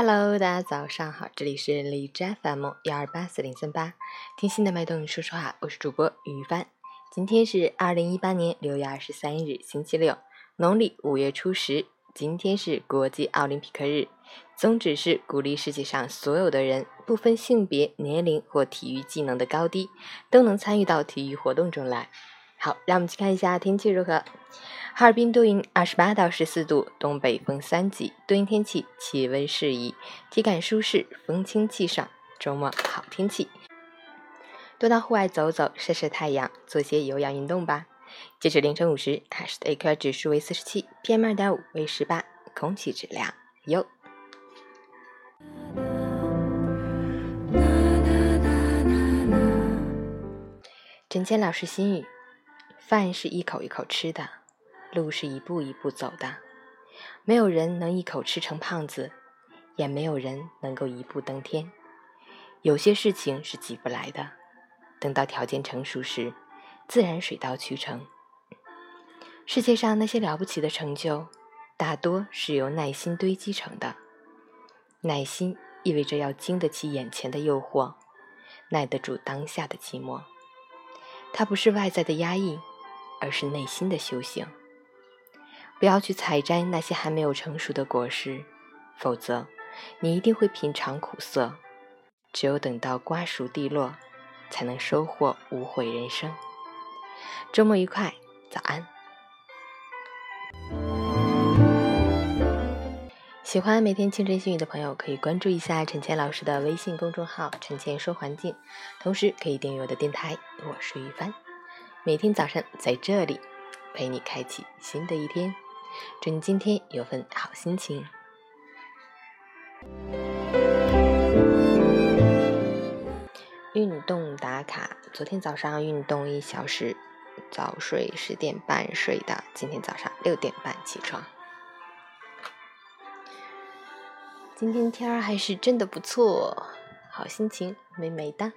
Hello，大家早上好，这里是荔枝 FM 幺二八四零三八，听心的脉动说说话，我是主播于帆。今天是二零一八年六月二十三日，星期六，农历五月初十。今天是国际奥林匹克日，宗旨是鼓励世界上所有的人，不分性别、年龄或体育技能的高低，都能参与到体育活动中来。好，让我们去看一下天气如何。哈尔滨多云，二十八到十四度，东北风三级，多云天气，气温适宜，体感舒适，风清气爽。周末好天气，多到户外走走，晒晒太阳，做些有氧运动吧。截止凌晨五时，海市的 AQI 指数为四十七，PM 二点五为十八，空气质量优。陈谦老师心语。饭是一口一口吃的，路是一步一步走的。没有人能一口吃成胖子，也没有人能够一步登天。有些事情是急不来的，等到条件成熟时，自然水到渠成。世界上那些了不起的成就，大多是由耐心堆积成的。耐心意味着要经得起眼前的诱惑，耐得住当下的寂寞。它不是外在的压抑。而是内心的修行。不要去采摘那些还没有成熟的果实，否则你一定会品尝苦涩。只有等到瓜熟蒂落，才能收获无悔人生。周末愉快，早安！喜欢每天清晨心语的朋友，可以关注一下陈倩老师的微信公众号“陈倩说环境”，同时可以订阅我的电台。我是于帆。每天早上在这里陪你开启新的一天，祝你今天有份好心情。运动打卡，昨天早上运动一小时，早睡十点半睡的，今天早上六点半起床。今天天儿还是真的不错，好心情美美的。